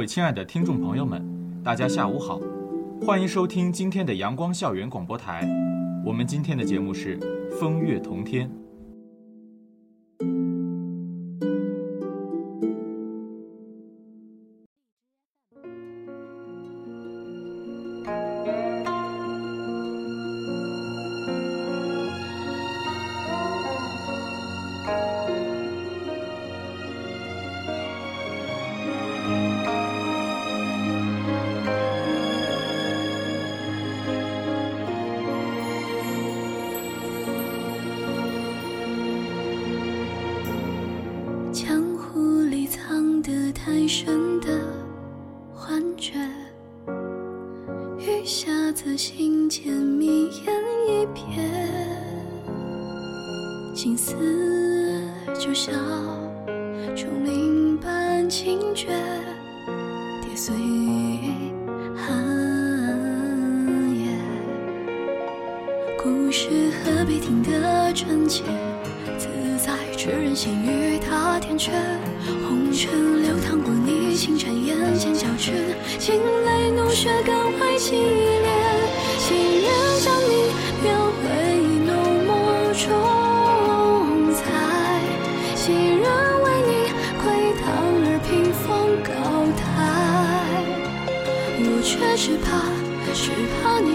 各位亲爱的听众朋友们大家下午好欢迎收听今天的阳光校园广播台。我们今天的节目是风月同天。笑，虫鸣般清绝，跌碎寒夜。故事何必听得真切？自在之人心与他天阙，红尘流淌过你星辰，眼前交织，惊雷怒雪更为凄烈。情愿将你描绘。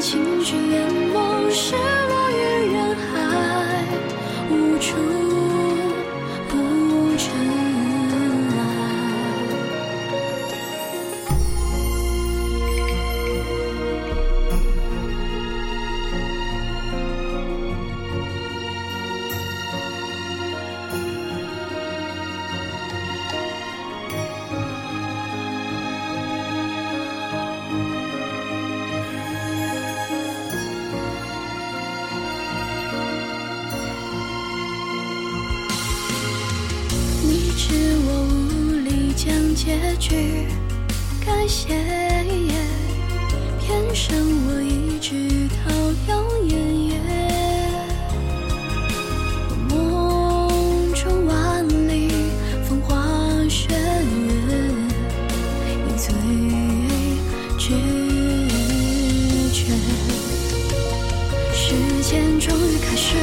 情绪眼眸是。结局，感谢，也偏生我一直都有眼。我梦中万里风花雪月，你醉。时间终于开始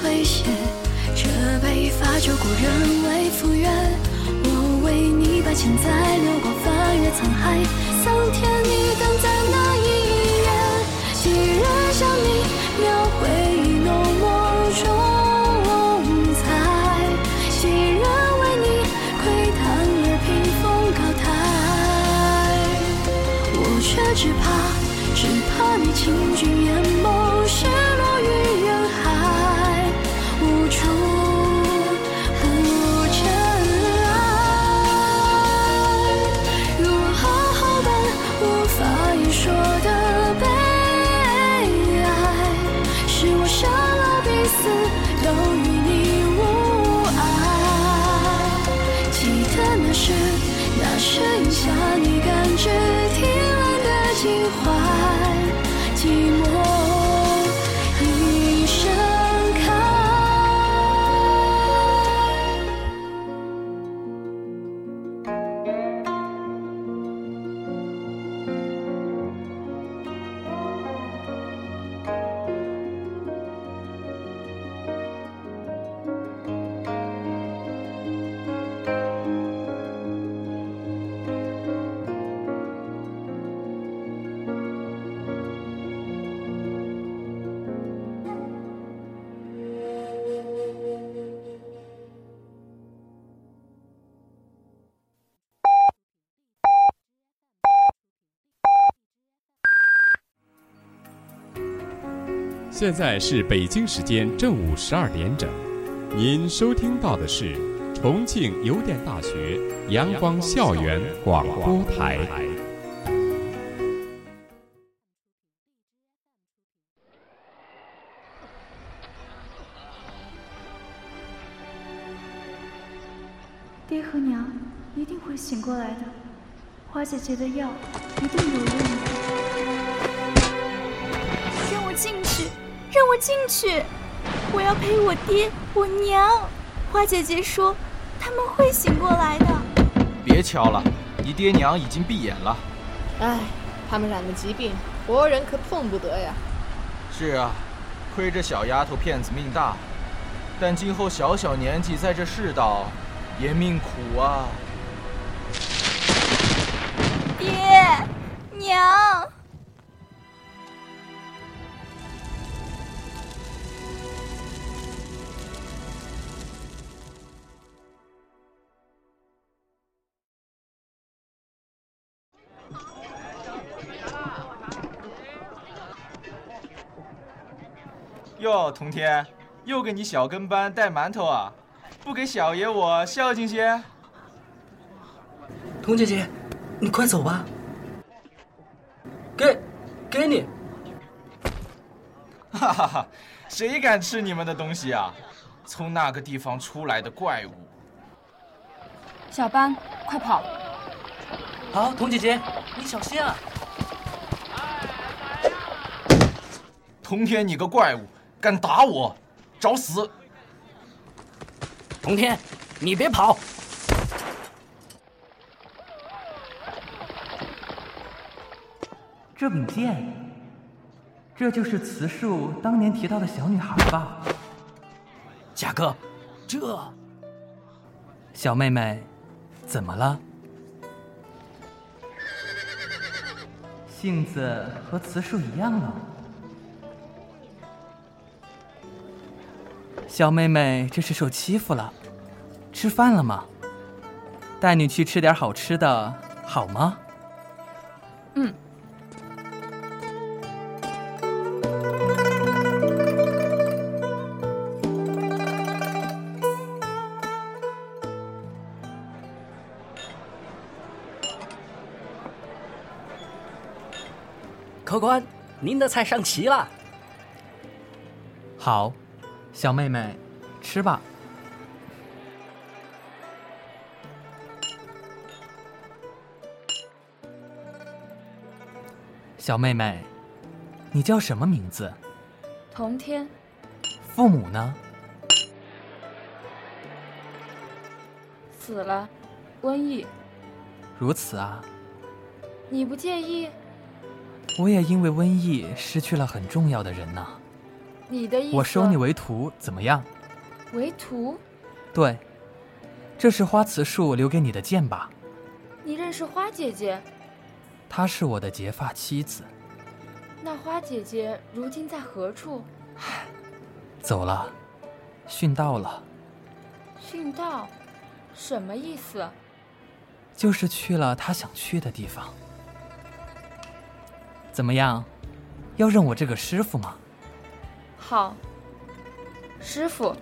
退卸，这杯发就故人未复。千载流光，翻越沧海，桑田你等在哪一夜？几人向你描绘浓墨重彩？几人为你窥探而屏风高台？我却只怕，只怕你轻举眼眸，失落于人海，无处。你感知听完的情话。现在是北京时间正午十二点整您收听到的是重庆邮电大学阳光校园广播台。爹和娘一定会醒过来的花姐姐的药要陪我爹、我娘。花姐姐说他们会醒过来的。别敲了，你爹娘已经闭眼了。唉，他们染了疾病，活人可碰不得呀。是啊，亏这小丫头片子命大，但今后小小年纪在这世道。也命苦啊！爹娘，哟，童天，又给你小跟班带馒头啊？不给小爷我孝敬些。童姐姐，你快走吧。给，给你。哈哈哈！谁敢吃你们的东西啊？从那个地方出来的怪物。小班，快跑！好，童姐姐，你小心啊。童天，你个怪物，敢打我，找死！童天，你别跑！这柄剑，这就是慈树当年提到的小女孩吧？贾哥，这小妹妹怎么了？性子和慈树一样了。小妹妹这是受欺负了，吃饭了吗？带你去吃点好吃的，好吗？嗯。客官，您的菜上齐了。好。小妹妹，吃吧。小妹妹，你叫什么名字？童天。父母呢？死了，瘟疫。如此啊。你不介意？我也因为瘟疫失去了很重要的人呢。你的意思？我收你为徒怎么样？为徒？对，这是花瓷树留给你的剑吧？你认识花姐姐？她是我的结发妻子。那花姐姐如今在何处？走了，殉道了。殉道？什么意思？就是去了他想去的地方。怎么样？要认我这个师傅吗？好，师傅。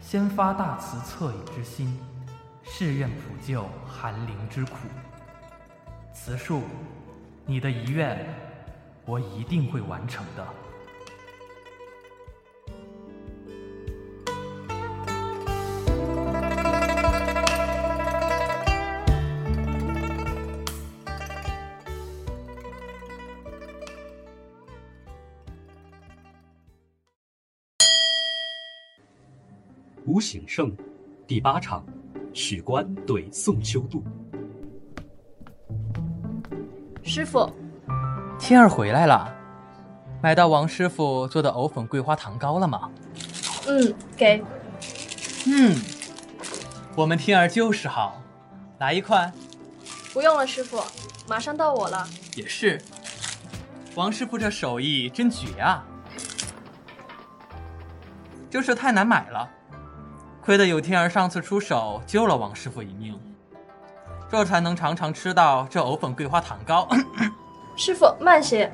先发大慈恻隐之心，誓愿普救寒灵之苦。慈树，你的遗愿，我一定会完成的。吴醒胜，第八场，许官对宋秋度。师傅，天儿回来了，买到王师傅做的藕粉桂花糖糕了吗？嗯，给。嗯，我们天儿就是好，来一块。不用了，师傅，马上到我了。也是，王师傅这手艺真绝啊，就是太难买了。亏得有天儿上次出手救了王师傅一命，这才能常常吃到这藕粉桂花糖糕。师傅慢些。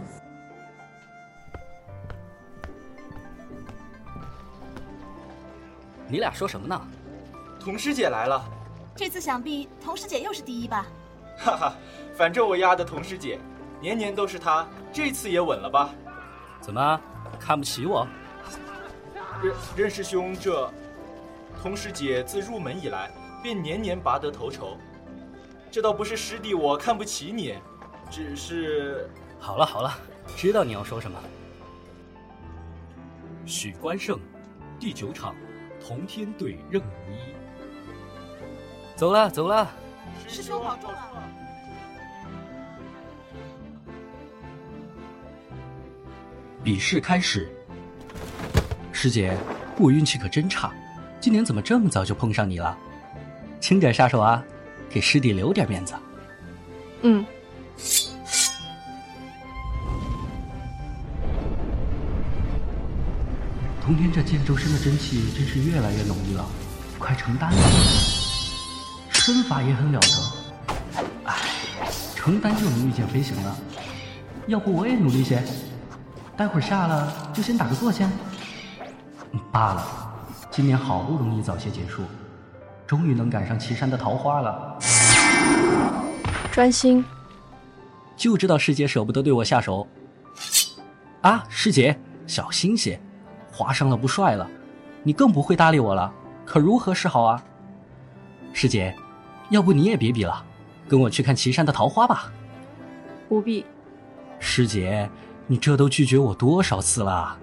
你俩说什么呢？童师姐来了。这次想必童师姐又是第一吧？哈哈，反正我压的童师姐，年年都是她，这次也稳了吧？怎么看不起我？任任师兄，这童师姐自入门以来便年年拔得头筹，这倒不是师弟我看不起你，只是……好了好了，知道你要说什么。许关胜，第九场，同天对任无一。走了走了，师兄保重啊！比试开始。师姐，我运气可真差，今年怎么这么早就碰上你了？轻点下手啊，给师弟留点面子。嗯。通天这剑周身的真气真是越来越浓郁了，快成丹了。身法也很了得，哎，成丹就能御剑飞行了。要不我也努力些，待会儿下了就先打个坐先。罢了，今年好不容易早些结束，终于能赶上岐山的桃花了。专心。就知道师姐舍不得对我下手。啊，师姐，小心些，划伤了不帅了。你更不会搭理我了，可如何是好啊？师姐，要不你也别比了，跟我去看岐山的桃花吧。不必。师姐，你这都拒绝我多少次了？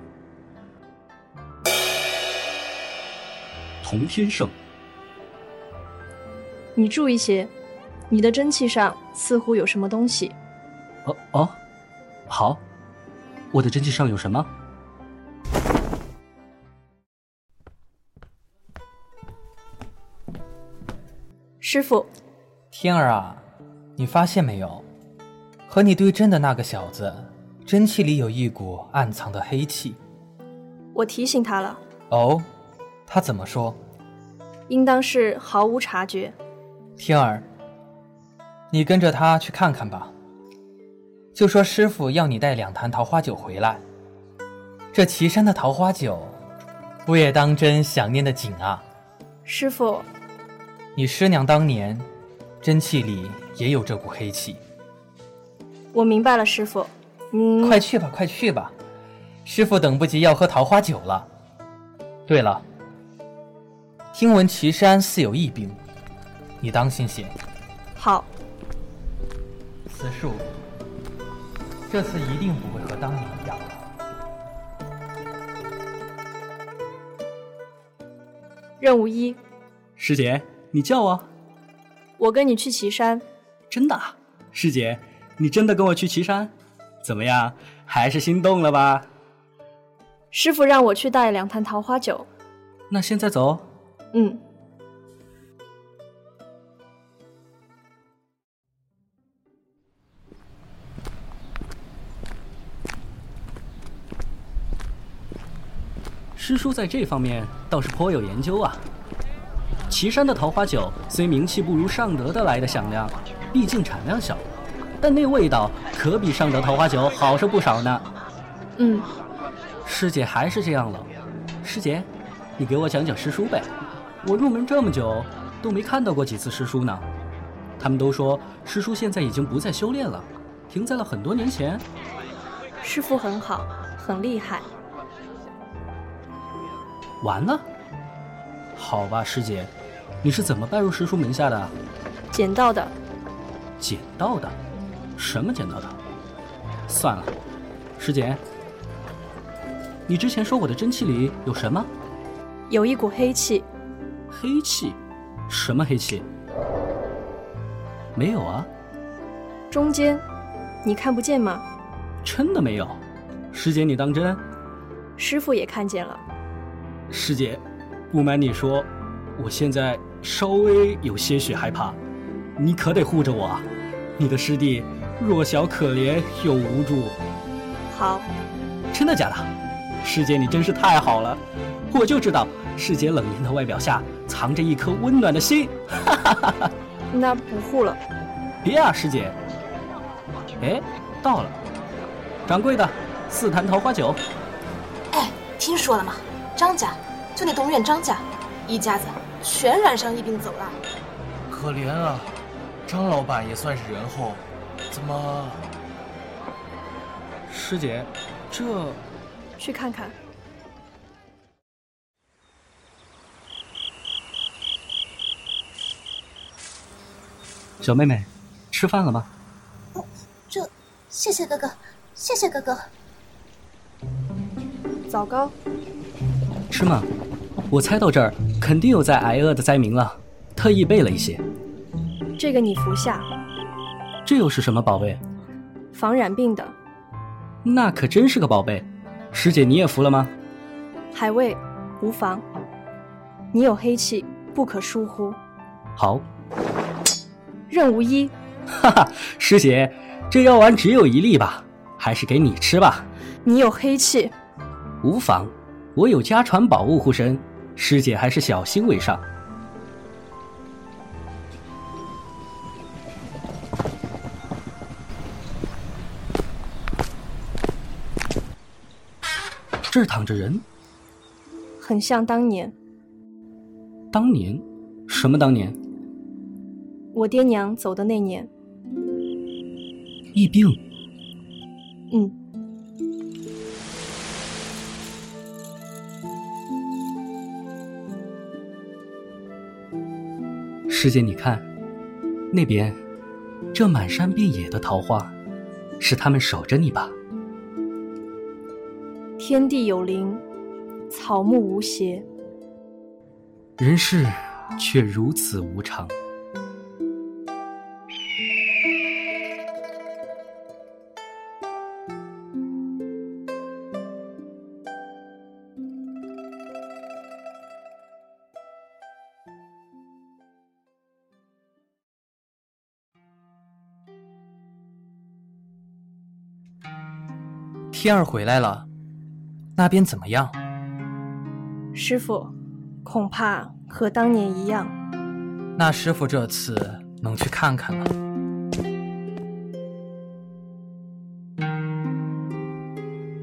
童天胜，你注意些，你的真气上似乎有什么东西。哦哦，好，我的真气上有什么？师傅，天儿啊，你发现没有？和你对阵的那个小子，真气里有一股暗藏的黑气。我提醒他了。哦，他怎么说？应当是毫无察觉。天儿，你跟着他去看看吧。就说师傅要你带两坛桃花酒回来。这岐山的桃花酒，我也当真想念的紧啊。师傅，你师娘当年真气里也有这股黑气。我明白了，师傅。嗯，快去吧，快去吧，师傅等不及要喝桃花酒了。对了，听闻岐山似有异兵，你当心些。好。此树。这次一定不会和当年一样。任务一，师姐，你叫我。我跟你去岐山。真的？师姐，你真的跟我去岐山？怎么样？还是心动了吧？师傅让我去带两坛桃花酒。那现在走。嗯。师叔在这方面倒是颇有研究啊。岐山的桃花酒虽名气不如尚德的来的响亮，毕竟产量小，但那味道可比尚德桃花酒好上不少呢。嗯，师姐还是这样了。师姐，你给我讲讲师叔呗。我入门这么久，都没看到过几次师叔呢。他们都说师叔现在已经不再修炼了，停在了很多年前。师傅很好，很厉害。完了，好吧，师姐，你是怎么拜入师叔门下的？捡到的。捡到的？什么捡到的？算了，师姐，你之前说我的真气里有什么？有一股黑气。黑气？什么黑气？没有啊。中间，你看不见吗？真的没有，师姐你当真？师傅也看见了。师姐，不瞒你说，我现在稍微有些许害怕，你可得护着我啊！你的师弟弱小可怜又无助。好，真的假的？师姐你真是太好了，我就知道师姐冷艳的外表下藏着一颗温暖的心。哈哈哈哈那不护了。别啊，师姐。哎，到了，掌柜的，四坛桃花酒。哎，听说了吗？张家，就那东院张家，一家子全染上疫病走了。可怜啊，张老板也算是仁厚，怎么？师姐，这……去看看。小妹妹，吃饭了吗？这，谢谢哥哥，谢谢哥哥。枣糕，吃吗？我猜到这儿肯定有在挨饿的灾民了，特意备了一些。这个你服下。这又是什么宝贝？防染病的。那可真是个宝贝。师姐，你也服了吗？还未，无妨。你有黑气，不可疏忽。好。任无一。哈哈，师姐，这药丸只有一粒吧？还是给你吃吧。你有黑气。无妨，我有家传宝物护身，师姐还是小心为上。这儿躺着人，很像当年。当年？什么当年？我爹娘走的那年。疫病。嗯。师姐，你看，那边，这满山遍野的桃花，是他们守着你吧？天地有灵，草木无邪，人世却如此无常。天儿回来了。那边怎么样？师傅，恐怕和当年一样。那师傅这次能去看看了。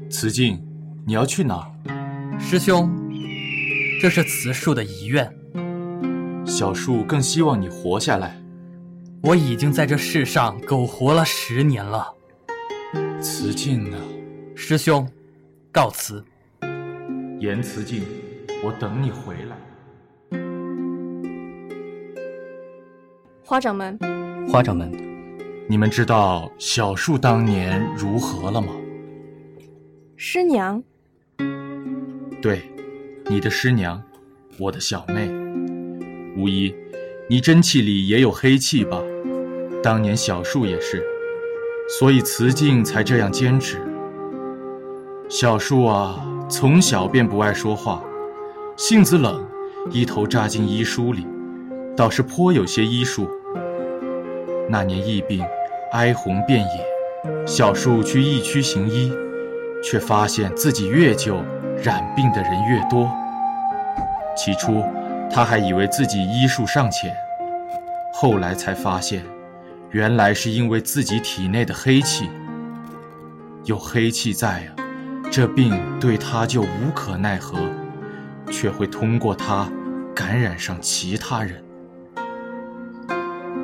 慈静，你要去哪儿？师兄，这是慈树的遗愿。小树更希望你活下来。我已经在这世上苟活了十年了。慈静呢？师兄。告辞，言辞静，我等你回来。花掌门，花掌门，你们知道小树当年如何了吗？师娘。对，你的师娘，我的小妹。无疑，你真气里也有黑气吧？当年小树也是，所以慈静才这样坚持。小树啊，从小便不爱说话，性子冷，一头扎进医书里，倒是颇有些医术。那年疫病，哀鸿遍野，小树去疫区行医，却发现自己越救，染病的人越多。起初，他还以为自己医术尚浅，后来才发现，原来是因为自己体内的黑气，有黑气在啊。这病对他就无可奈何，却会通过他感染上其他人，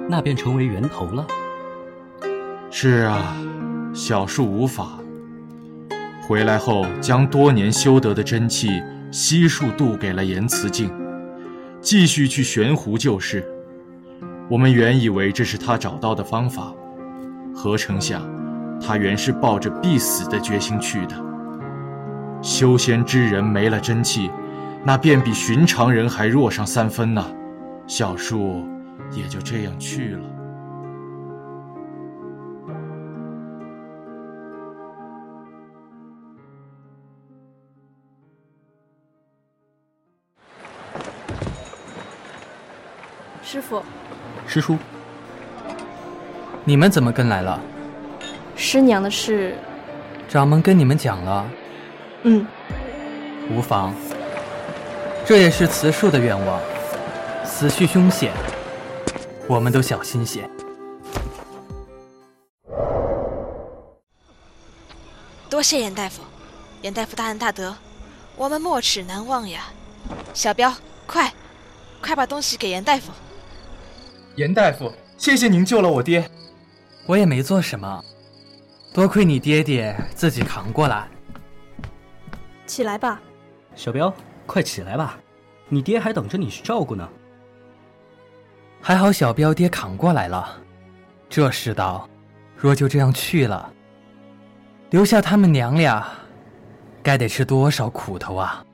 那便成为源头了。是啊，小树无法回来后，将多年修得的真气悉数渡给了严慈静，继续去悬壶救世。我们原以为这是他找到的方法，何成想，他原是抱着必死的决心去的。修仙之人没了真气，那便比寻常人还弱上三分呢。小树也就这样去了。师傅，师叔，你们怎么跟来了？师娘的事，掌门跟你们讲了。嗯，无妨。这也是慈树的愿望。死去凶险，我们都小心些。多谢严大夫，严大夫大恩大德，我们没齿难忘呀。小彪，快快把东西给严大夫。严大夫，谢谢您救了我爹。我也没做什么，多亏你爹爹自己扛过来。起来吧，小彪，快起来吧，你爹还等着你去照顾呢。还好小彪爹扛过来了，这世道，若就这样去了，留下他们娘俩，该得吃多少苦头啊！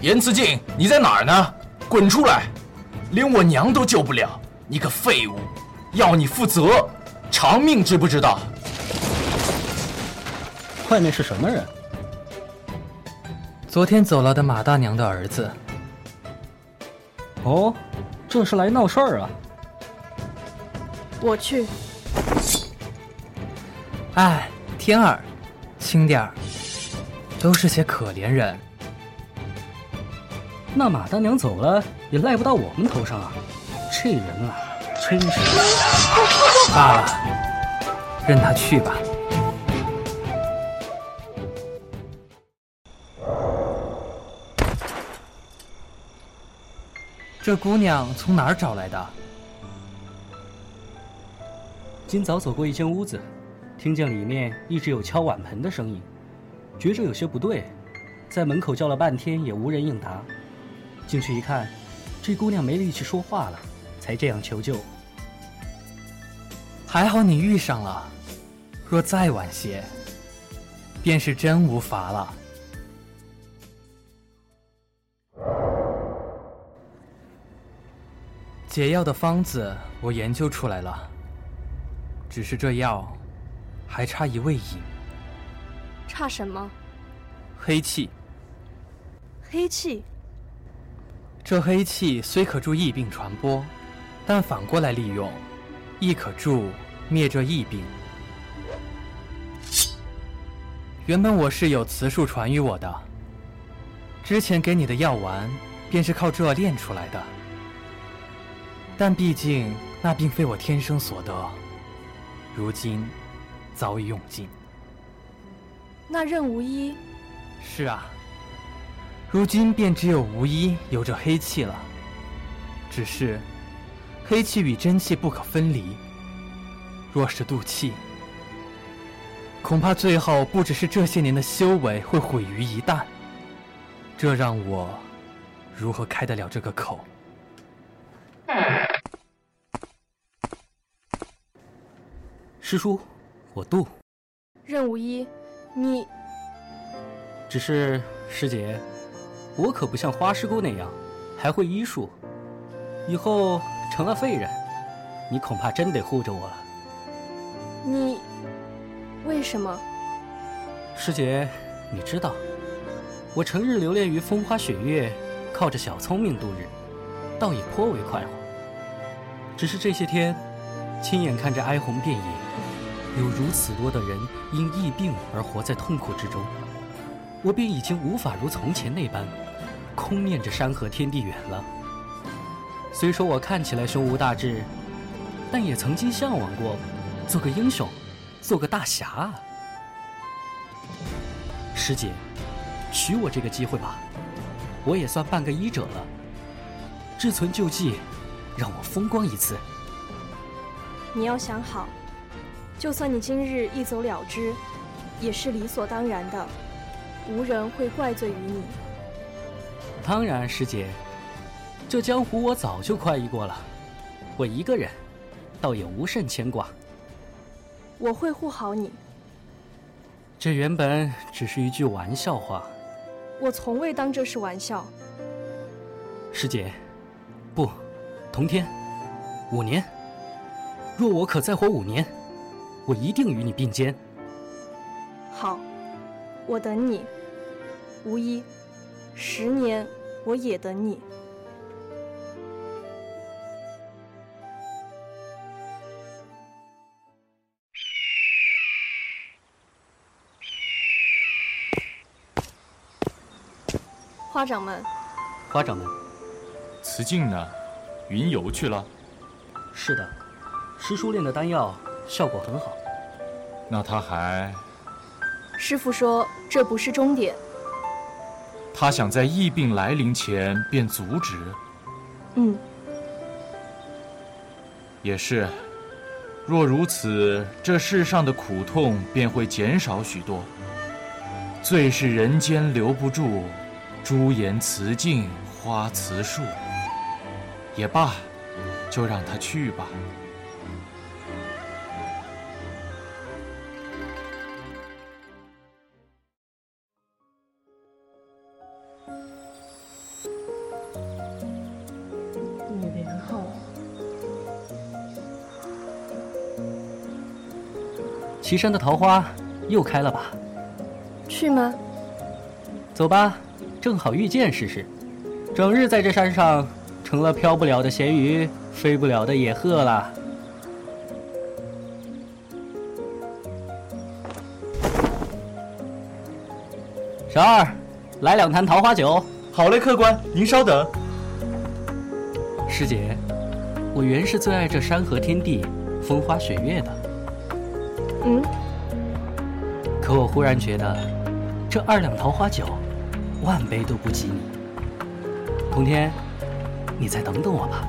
严慈敬，你在哪儿呢？滚出来！连我娘都救不了，你个废物，要你负责，偿命知不知道？外面是什么人？昨天走了的马大娘的儿子。哦，这是来闹事儿啊！我去。哎，天儿，轻点儿，都是些可怜人。那马大娘走了，也赖不到我们头上啊！这人啊，真是……罢了，任他去吧。这姑娘从哪儿找来的？今早走过一间屋子，听见里面一直有敲碗盆的声音，觉着有些不对，在门口叫了半天也无人应答。进去一看，这姑娘没力气说话了，才这样求救。还好你遇上了，若再晚些，便是真无法了。解药的方子我研究出来了，只是这药还差一味饮。差什么？黑气。黑气。这黑气虽可助疫病传播，但反过来利用，亦可助灭这疫病。原本我是有慈树传于我的，之前给你的药丸便是靠这炼出来的。但毕竟那并非我天生所得，如今早已用尽。那任无一，是啊，如今便只有无一有着黑气了。只是黑气与真气不可分离，若是渡气，恐怕最后不只是这些年的修为会毁于一旦。这让我如何开得了这个口？师叔，我渡。任无一，你。只是师姐，我可不像花师姑那样，还会医术。以后成了废人，你恐怕真得护着我了。你，为什么？师姐，你知道，我成日留恋于风花雪月，靠着小聪明度日，倒也颇为快活。只是这些天，亲眼看着哀鸿遍野，有如此多的人因疫病而活在痛苦之中，我便已经无法如从前那般，空念着山河天地远了。虽说我看起来胸无大志，但也曾经向往过，做个英雄，做个大侠啊！师姐，许我这个机会吧，我也算半个医者了，志存救济。让我风光一次。你要想好，就算你今日一走了之，也是理所当然的，无人会怪罪于你。当然，师姐，这江湖我早就快意过了，我一个人，倒也无甚牵挂。我会护好你。这原本只是一句玩笑话。我从未当这是玩笑。师姐，不。同天，五年。若我可再活五年，我一定与你并肩。好，我等你。无一，十年我也等你。花掌门，花掌门，慈静呢？云游去了。是的，师叔炼的丹药效果很好。那他还……师傅说这不是终点。他想在疫病来临前便阻止。嗯，也是。若如此，这世上的苦痛便会减少许多。最是人间留不住，朱颜辞镜花辞树。也罢，就让他去吧。岐山的桃花又开了吧？去吗？走吧，正好遇见试试。整日在这山上，成了飘不了的咸鱼，飞不了的野鹤了。小二，来两坛桃花酒。好嘞，客官，您稍等。师姐，我原是最爱这山河天地、风花雪月的。嗯，可我忽然觉得，这二两桃花酒，万杯都不及你。通天，你再等等我吧。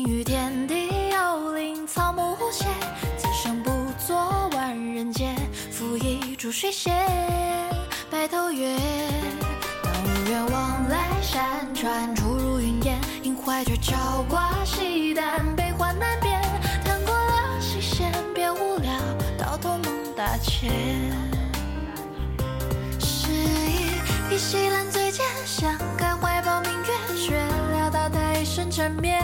应与天地有灵，草木无邪。此生不做万人杰，赴一株水仙。白头约当如，愿往来山川，出入云烟。萦怀却朝挂西单，悲欢难辨。叹过了西弦，别无聊。到头梦大千，诗意依稀冷，醉间，想开怀抱明月。却料到，太生缠绵。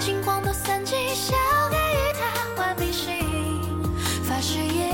金光都散尽，笑看与他换铭心，发誓言。